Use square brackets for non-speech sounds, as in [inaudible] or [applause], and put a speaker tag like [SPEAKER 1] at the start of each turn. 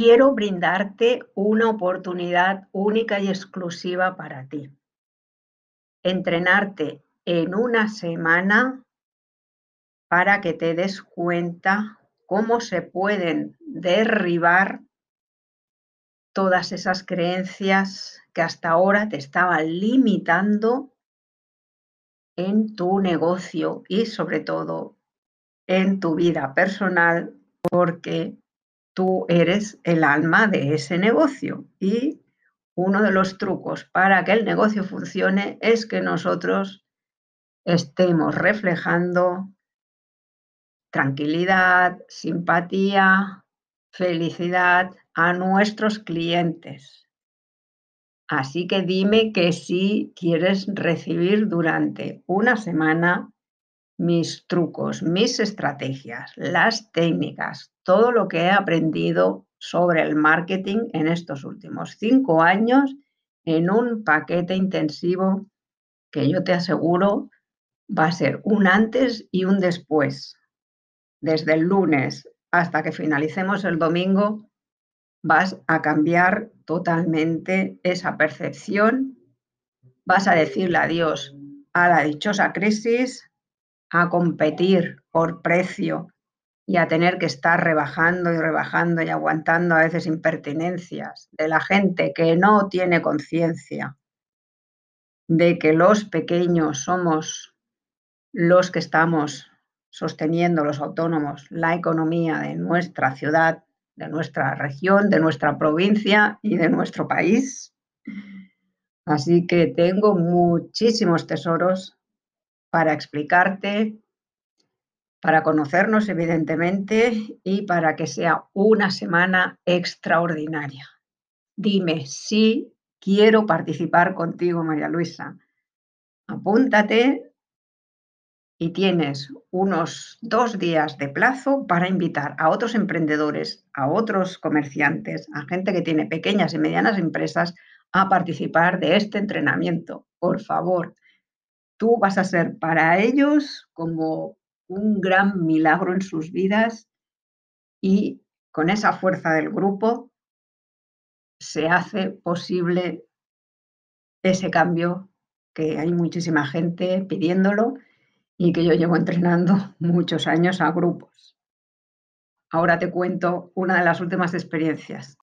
[SPEAKER 1] quiero brindarte una oportunidad única y exclusiva para ti. Entrenarte en una semana para que te des cuenta cómo se pueden derribar todas esas creencias que hasta ahora te estaban limitando en tu negocio y sobre todo en tu vida personal porque tú eres el alma de ese negocio y uno de los trucos para que el negocio funcione es que nosotros estemos reflejando tranquilidad, simpatía, felicidad a nuestros clientes. Así que dime que si quieres recibir durante una semana mis trucos, mis estrategias, las técnicas, todo lo que he aprendido sobre el marketing en estos últimos cinco años en un paquete intensivo que yo te aseguro va a ser un antes y un después. Desde el lunes hasta que finalicemos el domingo, vas a cambiar totalmente esa percepción, vas a decirle adiós a la dichosa crisis, a competir por precio y a tener que estar rebajando y rebajando y aguantando a veces impertinencias de la gente que no tiene conciencia de que los pequeños somos los que estamos sosteniendo los autónomos la economía de nuestra ciudad, de nuestra región, de nuestra provincia y de nuestro país. Así que tengo muchísimos tesoros para explicarte, para conocernos evidentemente y para que sea una semana extraordinaria. Dime si quiero participar contigo, María Luisa. Apúntate y tienes unos dos días de plazo para invitar a otros emprendedores, a otros comerciantes, a gente que tiene pequeñas y medianas empresas a participar de este entrenamiento. Por favor, tú vas a ser para ellos como un gran milagro en sus vidas y con esa fuerza del grupo se hace posible ese cambio que hay muchísima gente pidiéndolo y que yo llevo entrenando [laughs] muchos años a grupos. Ahora te cuento una de las últimas experiencias.